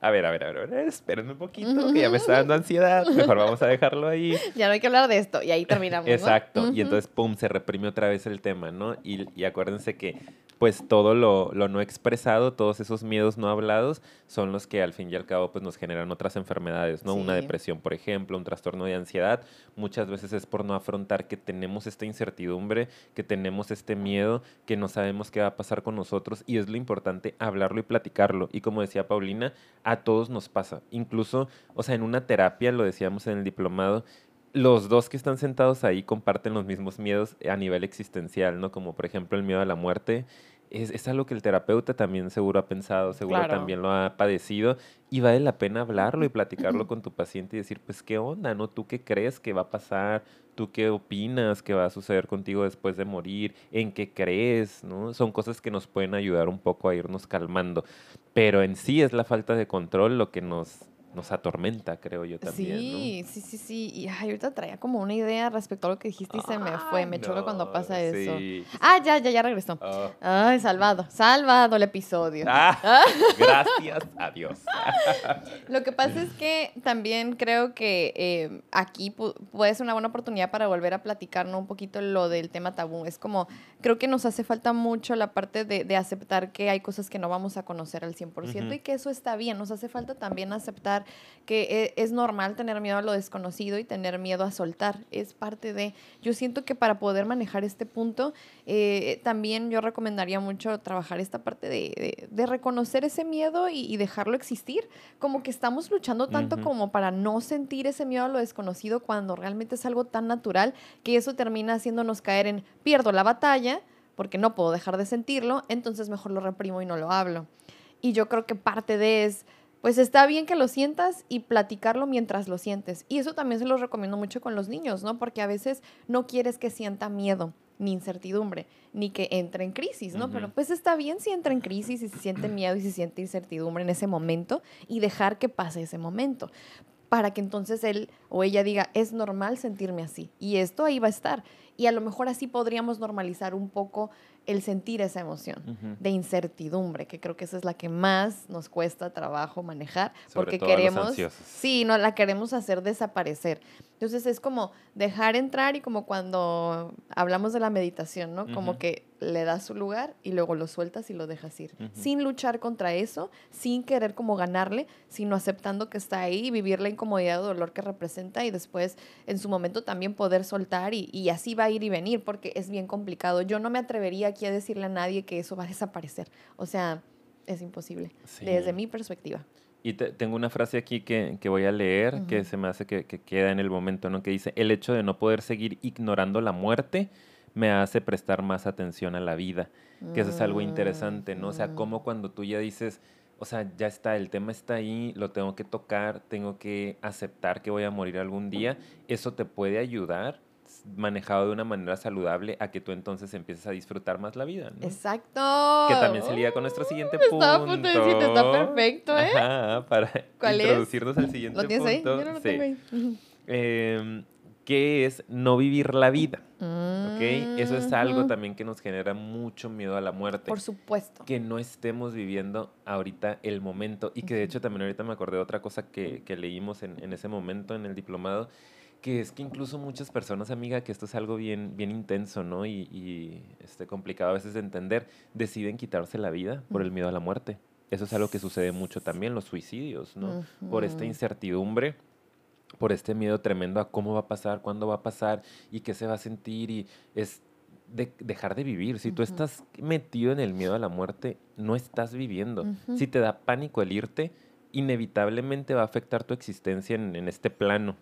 a ver, a ver, a ver, a ver, espérenme un poquito, que ya me está dando ansiedad, mejor vamos a dejarlo ahí. Ya no hay que hablar de esto y ahí terminamos. Exacto. Y entonces, pum, se reprime otra vez el tema, ¿no? Y, y acuérdense que pues todo lo, no expresado, todos esos miedos no hablados, son los que al fin y al cabo pues nos generan otras enfermedades, ¿no? Una depresión, por ejemplo, un trastorno de ansiedad, muchas veces es por no afrontar que tenemos esta incertidumbre, que tenemos este miedo, que no sabemos qué va a pasar con nosotros y es lo importante hablarlo y platicarlo. Y como decía Paulina, a todos nos pasa, incluso, o sea, en una terapia, lo decíamos en el diplomado, los dos que están sentados ahí comparten los mismos miedos a nivel existencial, ¿no? Como por ejemplo el miedo a la muerte. Es, es algo que el terapeuta también seguro ha pensado, seguro también lo ha padecido y vale la pena hablarlo y platicarlo con tu paciente y decir, pues, ¿qué onda, no? ¿Tú qué crees que va a pasar? ¿Tú qué opinas que va a suceder contigo después de morir? ¿En qué crees? ¿no? Son cosas que nos pueden ayudar un poco a irnos calmando. Pero en sí es la falta de control lo que nos nos atormenta, creo yo también. Sí, sí, sí, sí. Y ahorita traía como una idea respecto a lo que dijiste y se me fue. Me choca cuando pasa eso. Ah, ya, ya, ya regresó. Oh. Ay, salvado, salvado el episodio. Ah, ah. gracias a Dios. lo que pasa es que también creo que eh, aquí puede ser una buena oportunidad para volver a platicarnos un poquito lo del tema tabú. Es como, creo que nos hace falta mucho la parte de, de aceptar que hay cosas que no vamos a conocer al 100% y que eso está bien. Nos hace falta también aceptar que e, es normal tener miedo a lo desconocido y tener miedo a soltar. Es parte de, yo siento que para poder manejar este punto, eh, también yo recomendaría mucho trabajar esta parte de, reconocer ese miedo y, dejarlo existir. Como que estamos luchando tanto como para no sentir ese miedo a lo desconocido cuando realmente es algo tan natural que eso termina haciéndonos caer en pierdo la batalla porque no puedo dejar de sentirlo, entonces mejor lo reprimo y no lo hablo. Y yo creo que parte de es pues está bien que lo sientas y platicarlo mientras lo sientes. Y eso también se lo recomiendo mucho con los niños, ¿no? Porque a veces no quieres que sienta miedo ni incertidumbre, ni que entre en crisis, ¿no? Pero pues está bien si entra en crisis y se siente miedo y se siente incertidumbre en ese momento y dejar que pase ese momento para que entonces él o ella diga, es normal sentirme así y esto ahí va a estar. Y a lo mejor así podríamos normalizar un poco el sentir esa emoción de incertidumbre, que creo que esa es la que más nos cuesta trabajo manejar, porque queremos, sí, no la queremos hacer desaparecer. Entonces es como dejar entrar y como cuando hablamos de la meditación, ¿no? Como que le das su lugar y luego lo sueltas y lo dejas ir, sin luchar contra eso, sin querer como ganarle, sino aceptando que está ahí y vivir la incomodidad o dolor que representa y después en su momento también poder soltar y, y así va a ir y venir porque es bien complicado. Yo no me atrevería aquí a decirle a nadie que eso va a desaparecer. O sea, es imposible, desde mi perspectiva. Y tengo una frase aquí que, que voy a leer, que se me hace que, que, queda en el momento, ¿no? Que dice, el hecho de no poder seguir ignorando la muerte me hace prestar más atención a la vida. Que eso es algo interesante, ¿no? O sea, como cuando tú ya dices, o sea, ya está, el tema está ahí, lo tengo que tocar, tengo que aceptar que voy a morir algún día, eso te puede ayudar manejado de una manera saludable a que tú entonces empieces a disfrutar más la vida. ¿no? Exacto. Que también se liga con nuestro siguiente punto. Estaba a punto de decirte, está perfecto, ¿eh? Ajá, para introducirnos al siguiente ¿Lo tienes punto. Ahí? Yo no lo tengo ahí. Eh, ¿Qué es no vivir la vida? ¿Ok? Eso es algo también que nos genera mucho miedo a la muerte. Por supuesto. Que no estemos viviendo ahorita el momento. Y que de hecho también ahorita me acordé de otra cosa que, que leímos en, en, ese momento en el diplomado, que es que incluso muchas personas, amiga, que esto es algo bien, bien intenso, ¿no? Y, y este, complicado a veces de entender, deciden quitarse la vida por el miedo a la muerte. Eso es algo que sucede mucho también, los suicidios, ¿no? Por esta incertidumbre, por este miedo tremendo a cómo va a pasar, cuándo va a pasar y qué se va a sentir y es de dejar de vivir. Si tú estás metido en el miedo a la muerte, no estás viviendo. Si te da pánico el irte, inevitablemente va a afectar tu existencia en, este plano.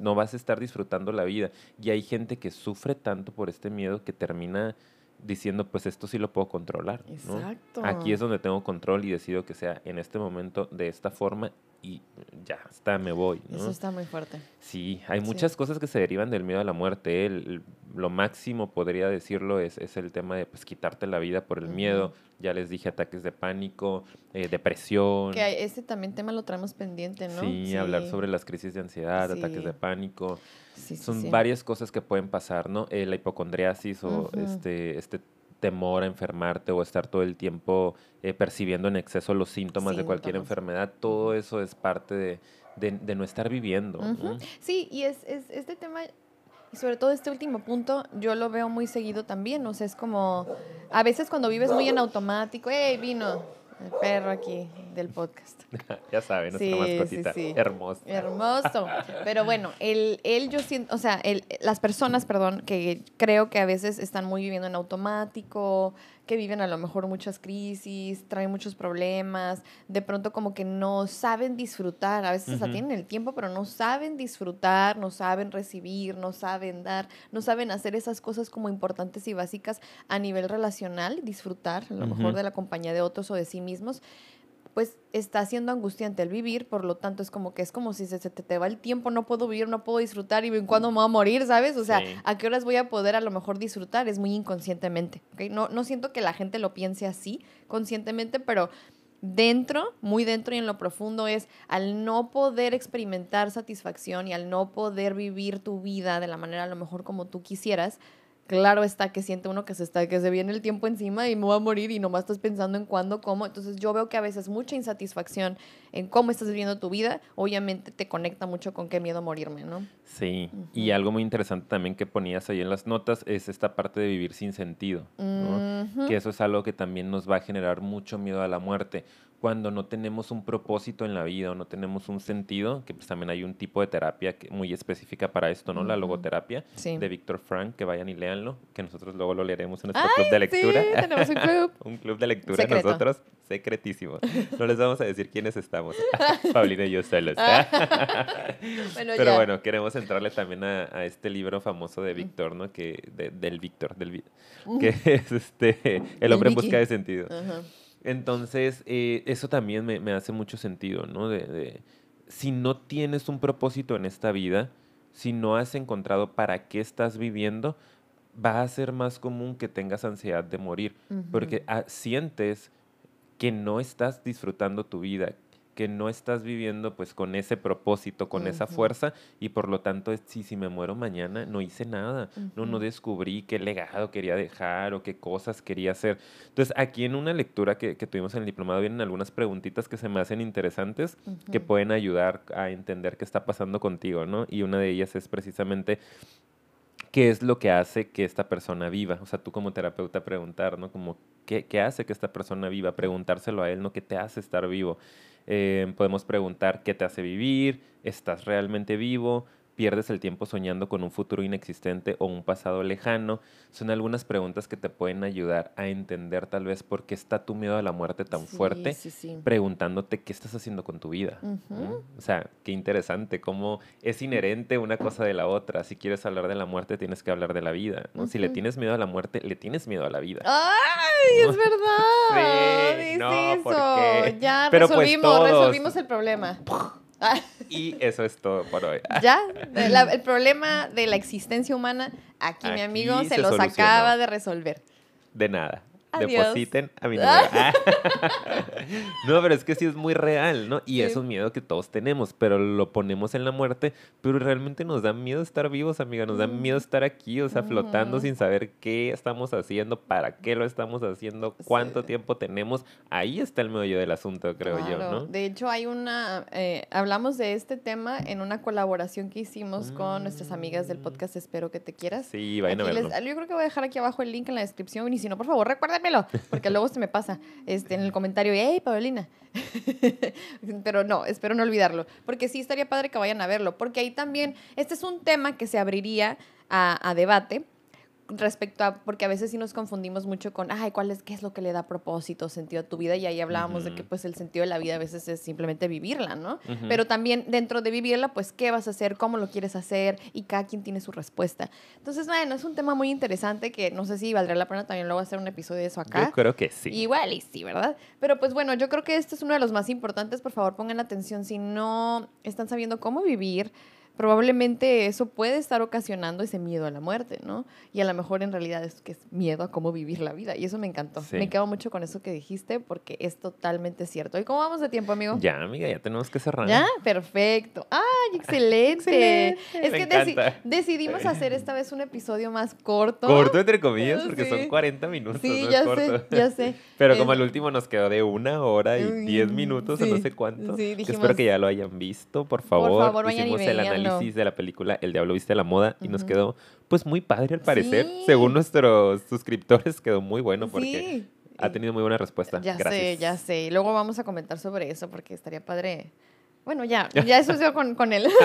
¿no? vas a estar disfrutando la vida. Y hay gente que sufre tanto por este miedo que termina diciendo, pues esto sí lo puedo controlar. Exacto. Aquí es donde tengo control y decido que sea en este momento de esta forma y ya está, me voy. Eso está muy fuerte. Sí, hay muchas cosas que se derivan del miedo a la muerte. El, lo máximo, podría decirlo, es, es, el tema de pues, quitarte la vida por el miedo. Ya les dije ataques de pánico, eh, depresión. Que ese también tema lo traemos pendiente, ¿no? Sí, hablar sobre las crisis de ansiedad, ataques de pánico. Son varias cosas que pueden pasar, ¿no? Eh, la hipocondriasis o este, este temor a enfermarte o estar todo el tiempo eh, percibiendo en exceso los síntomas, de cualquier enfermedad, todo eso es parte de, de, no estar viviendo. Sí, y es, es, este tema Y sobre todo este último punto, yo lo veo muy seguido también. O sea, es como, a veces cuando vives muy en automático, ¡hey, vino! El perro aquí del podcast. ya saben, nuestra mascotita. Hermoso. Hermoso. Pero bueno, él, él yo siento, o sea, las personas, perdón, que creo que a veces están muy viviendo en automático, que viven a lo mejor muchas crisis, traen muchos problemas, de pronto como que no saben disfrutar, a veces hasta tienen el tiempo, pero no saben disfrutar, no saben recibir, no saben dar, no saben hacer esas cosas como importantes y básicas a nivel relacional, disfrutar a lo mejor de la compañía de otros o de sí mismos pues está siendo angustiante el vivir, por lo tanto es como que es como si se, te, va el tiempo, no puedo vivir, no puedo disfrutar y en cuándo me voy a morir, ¿sabes? O sea, ¿a qué horas voy a poder a lo mejor disfrutar? Es muy inconscientemente, ¿ok? No, no siento que la gente lo piense así conscientemente, pero dentro, muy dentro y en lo profundo es al no poder experimentar satisfacción y al no poder vivir tu vida de la manera a lo mejor como tú quisieras, claro está que siente uno que se está, que se viene el tiempo encima y me voy a morir y nomás estás pensando en cuándo, cómo. Entonces yo veo que a veces mucha insatisfacción en cómo estás viviendo tu vida, obviamente te conecta mucho con qué miedo morirme, ¿no? Sí, y algo muy interesante también que ponías ahí en las notas es esta parte de vivir sin sentido, ¿no? Que eso es algo que también nos va a generar mucho miedo a la muerte cuando no tenemos un propósito en la vida o no tenemos un sentido, que pues también hay un tipo de terapia muy específica para esto, ¿no? La logoterapia de Víctor Frank, que vayan y léanlo, que nosotros luego lo leeremos en nuestro club de lectura. Sí, tenemos un club. un club de lectura nosotros, secretísimo. No les vamos a decir quiénes estamos. Paulina y yo solos. Ah. Pero bueno, queremos entrarle también a, este libro famoso de Víctor, ¿no? Que, del Víctor, del, que es este, El hombre en busca de sentido. Ajá. Entonces, eh, eso también me, hace mucho sentido, ¿no? De, si no tienes un propósito en esta vida, si no has encontrado para qué estás viviendo, va a ser más común que tengas ansiedad de morir, porque ah, sientes que no estás disfrutando tu vida, que no estás viviendo pues con ese propósito, con esa fuerza y por lo tanto si, si me muero mañana no hice nada, no, no descubrí qué legado quería dejar o qué cosas quería hacer. Entonces aquí en una lectura que, que tuvimos en el diplomado vienen algunas preguntitas que se me hacen interesantes que pueden ayudar a entender qué está pasando contigo, ¿no? Y una de ellas es precisamente qué es lo que hace que esta persona viva. O sea, tú como terapeuta preguntar, ¿no? Como, ¿qué, qué hace que esta persona viva? Preguntárselo a él, ¿no? ¿Qué te hace estar vivo? Eh, podemos preguntar qué te hace vivir, estás realmente vivo, pierdes el tiempo soñando con un futuro inexistente o un pasado lejano. Son algunas preguntas que te pueden ayudar a entender tal vez por qué está tu miedo a la muerte tan fuerte, preguntándote qué estás haciendo con tu vida. O sea, qué interesante, cómo es inherente una cosa de la otra. Si quieres hablar de la muerte, tienes que hablar de la vida. ¿no? Si le tienes miedo a la muerte, le tienes miedo a la vida. ¡Ay, es verdad! sí, no, ¿por Ya Pero pues resolvimos, resolvimos el problema. Y eso es todo por hoy. Ya, el problema de la existencia humana, aquí, mi amigo se, los acaba de resolver. De nada depositen a mi número. Ah. no, pero es que sí es muy real, ¿no? Y es un miedo que todos tenemos, pero lo ponemos en la muerte, pero realmente nos da miedo estar vivos, amiga, nos da miedo estar aquí, o sea, flotando sin saber qué estamos haciendo, para qué lo estamos haciendo, cuánto tiempo tenemos. Ahí está el medio del asunto, creo yo, ¿no? De hecho, hay una, eh, hablamos de este tema en una colaboración que hicimos con nuestras amigas del podcast Espero que te quieras. Sí, vayan a verlo. yo creo que voy a dejar aquí abajo el link en la descripción y si no, por favor, porque luego se me pasa este, en el comentario, hey, Paulina. Pero no, espero no olvidarlo, porque sí estaría padre que vayan a verlo, porque ahí también, este es un tema que se abriría a debate respecto a, porque a veces sí nos confundimos mucho con, ay, ¿cuál es, qué es lo que le da propósito, sentido a tu vida? Y ahí hablábamos de que pues el sentido de la vida a veces es simplemente vivirla, ¿no? Pero también dentro de vivirla, pues, ¿qué vas a hacer? ¿Cómo lo quieres hacer? Y cada quien tiene su respuesta. Entonces, bueno, es un tema muy interesante que no sé si valdría la pena también luego hacer un episodio de eso acá. Yo creo que sí. Igual y sí, ¿verdad? Pero pues bueno, yo creo que este es uno de los más importantes. Por favor, pongan atención si no están sabiendo cómo vivir probablemente eso puede estar ocasionando ese miedo a la muerte, ¿no? Y a lo mejor en realidad es que es miedo a cómo vivir la vida. Y eso me encantó. Me quedo mucho con eso que dijiste porque es totalmente cierto. ¿Y cómo vamos de tiempo, amigo? Ya, amiga, ya tenemos que cerrar. Ya, perfecto. ¡Ay, excelente! Es que decidimos hacer esta vez un episodio más corto. Corto, entre comillas, porque son 40 minutos. Sí, ya sé, ya sé. Pero como el último nos quedó de una hora y 10 minutos o no sé cuánto. Sí, dijimos... Espero que ya lo hayan visto, por favor. Por favor, vayan y el análisis de la película El Diablo Viste la Moda y nos quedó pues muy padre al parecer. Según nuestros suscriptores quedó muy bueno porque ha tenido muy buena respuesta. Ya sé, ya sé. Luego vamos a comentar sobre eso porque estaría padre. Bueno, ya, ya eso es con, con él.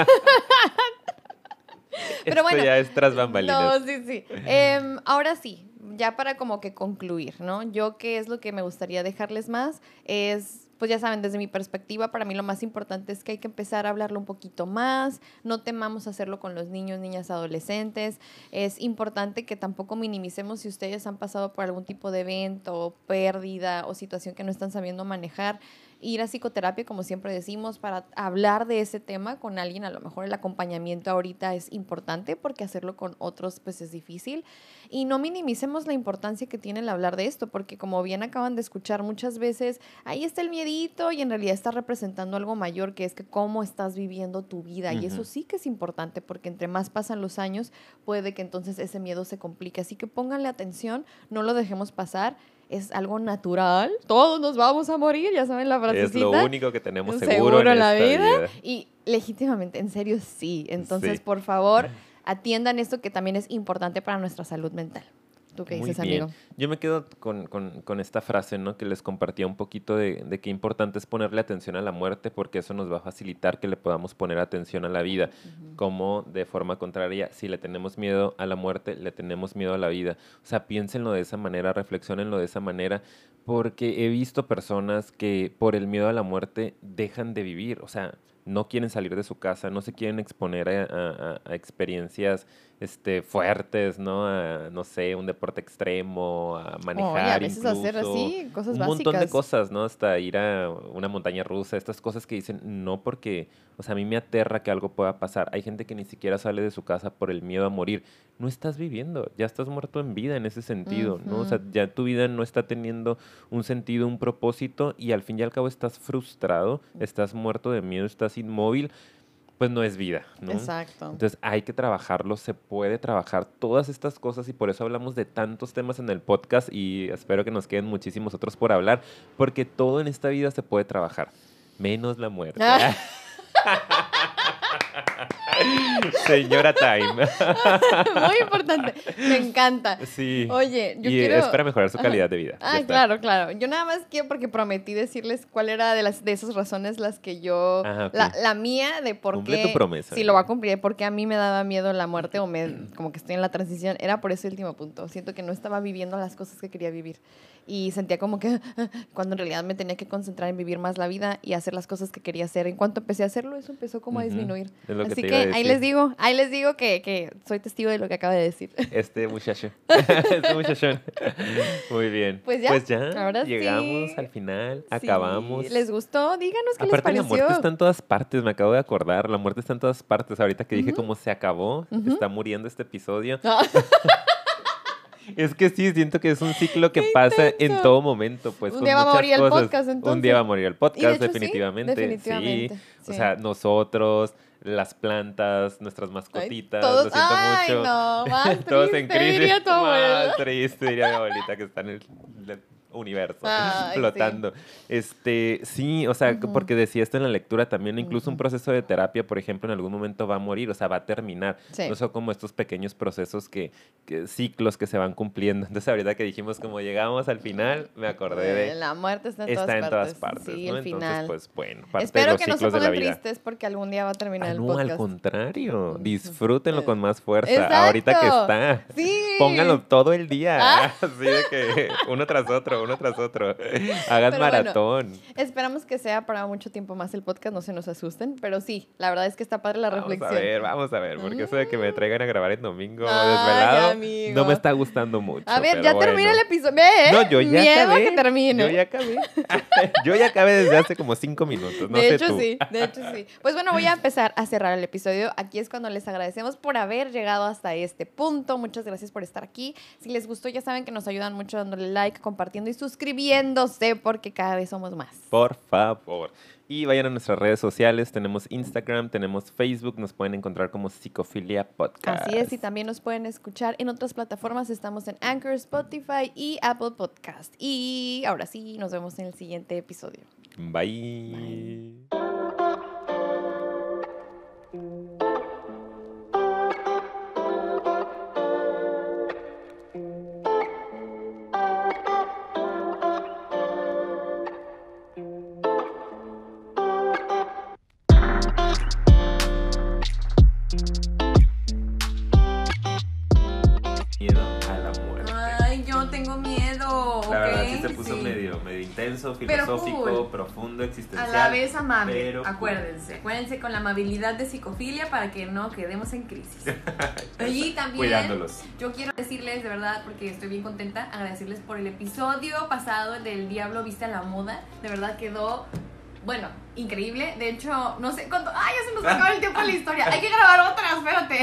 Pero Esto bueno. ya es tras bambalinas. No, sí, sí. Em, ahora sí, ya para como que concluir, ¿no? Yo qué es lo que me gustaría dejarles más es, pues ya saben, desde mi perspectiva, para mí lo más importante es que hay que empezar a hablarlo un poquito más, no temamos hacerlo con los niños, niñas, adolescentes. Es importante que tampoco minimicemos si ustedes han pasado por algún tipo de evento, pérdida o situación que no están sabiendo manejar ir a psicoterapia, como siempre decimos, para hablar de ese tema con alguien. A lo mejor el acompañamiento ahorita es importante porque hacerlo con otros pues es difícil. Y no minimicemos la importancia que tiene el hablar de esto, porque como bien acaban de escuchar muchas veces, ahí está el miedito y en realidad está representando algo mayor, que es que cómo estás viviendo tu vida. Y eso sí que es importante porque entre más pasan los años, puede que entonces ese miedo se complique. Así que pónganle atención, no lo dejemos pasar es algo natural. Todos nos vamos a morir, ya saben la frasecita. Es lo único que tenemos seguro, en, la vida. Y legítimamente, en serio, sí. Entonces, por favor, atiendan esto que también es importante para nuestra salud mental. ¿Tú qué dices, amigo? Yo me quedo con, con, con, esta frase, ¿no? Que les compartía un poquito de, de qué importante es ponerle atención a la muerte porque eso nos va a facilitar que le podamos poner atención a la vida. Como de forma contraria, si le tenemos miedo a la muerte, le tenemos miedo a la vida. O sea, piénsenlo de esa manera, reflexionenlo de esa manera, porque he visto personas que por el miedo a la muerte dejan de vivir. O sea, no quieren salir de su casa, no se quieren exponer a, a experiencias este, fuertes, ¿no? A, no sé, un deporte extremo, a manejar. a veces hacer así, cosas básicas. Un montón de cosas, ¿no? Hasta ir a una montaña rusa, estas cosas que dicen, no porque, o sea, a mí me aterra que algo pueda pasar. Hay gente que ni siquiera sale de su casa por el miedo a morir. No estás viviendo, ya estás muerto en vida en ese sentido, ¿no? O sea, ya tu vida no está teniendo un sentido, un propósito y al fin y al cabo estás frustrado, estás muerto de miedo, estás inmóvil pues no es vida, ¿no? Exacto. Entonces hay que trabajarlo, se puede trabajar todas estas cosas y por eso hablamos de tantos temas en el podcast y espero que nos queden muchísimos otros por hablar, porque todo en esta vida se puede trabajar, menos la muerte. Señora Time. Muy importante. Me encanta. Sí. Oye, yo y quiero... es para mejorar su calidad de vida. Ah, claro, claro. Yo nada más quiero porque prometí decirles cuál era de las de esas razones las que yo ah, la, mía de por Cumple qué tu promesa. Sí, lo va a cumplir porque a mí me daba miedo la muerte o me como que estoy en la transición, era por ese último punto. Siento que no estaba viviendo las cosas que quería vivir y sentía como que cuando en realidad me tenía que concentrar en vivir más la vida y hacer las cosas que quería hacer. En cuanto empecé a hacerlo, eso empezó como a disminuir. Así que, ahí les digo, ahí les digo que, que, soy testigo de lo que acaba de decir. Este muchacho, este muchachón. Muy bien. Pues ya, pues ya ahora llegamos al final, acabamos. ¿Les gustó? Díganos qué les pareció. la muerte está en todas partes, me acabo de acordar, la muerte está en todas partes. Ahorita que dije cómo se acabó, está muriendo este episodio. Ah. Es que sí, siento que es un ciclo que pasa en todo momento. Pues, un día va a morir el podcast, entonces. Un día va a morir el podcast, definitivamente. Sí, O sea, nosotros, las plantas, nuestras mascotitas, todos, lo siento ay, mucho. No, más todos en crisis. Diría más triste, diría mi abuelita que está en el universo flotando. Este, sí, o sea, porque decía esto en la lectura también, incluso un proceso de terapia, por ejemplo, en algún momento va a morir, o sea, va a terminar. No son como estos pequeños procesos que, ciclos que se van cumpliendo. Entonces, ahorita que dijimos como llegamos al final, me acordé de la muerte está en, todas, en partes. todas partes. Sí, el final. Entonces, pues bueno, parte Espero de los que no se pongan tristes porque algún día va a terminar ah, el podcast. No, al contrario, disfrútenlo con más fuerza. Ahorita que está. Sí. Pónganlo todo el día. Ah. Así de que uno tras otro, uno tras otro. Hagan maratón. esperamos que sea para mucho tiempo más el podcast, no se nos asusten, pero sí, la verdad es que está padre la reflexión. Vamos a ver, vamos a ver, porque eso de que me mm. traigan a grabar en domingo desvelado no me está gustando mucho. A ver, ya termina el episodio. Ve, no, yo ya Miedo acabé. que termine. Yo ya acabé. yo ya acabé desde hace como cinco minutos. No de hecho, sí, de hecho, sí. Pues bueno, voy a empezar a cerrar el episodio. Aquí es cuando les agradecemos por haber llegado hasta este punto. Muchas gracias por estar aquí. Si les gustó, ya saben que nos ayudan mucho dándole like, compartiendo y suscribiéndose porque cada vez somos más. Por favor. Y vayan a nuestras redes sociales, tenemos Instagram, tenemos Facebook, nos pueden encontrar como Psicofilia Podcast. Así es, y también nos pueden escuchar en otras plataformas, estamos en Anchor, Spotify y Apple Podcast. Y ahora sí, nos vemos en el siguiente episodio. Bye. Bye. Filosófico, cool. profundo, A existencial. la vez amable, pero cool. acuérdense. Acuérdense con la amabilidad de psicofilia para que no quedemos en crisis. y también Cuidándolos. yo quiero decirles de verdad, porque estoy bien contenta, agradecerles por el episodio pasado del Diablo Viste a la Moda. De verdad quedó, bueno, increíble. De hecho, no sé cuánto... ¡Ay, ya se nos acaba el tiempo en la historia! Hay que grabar otra, espérate.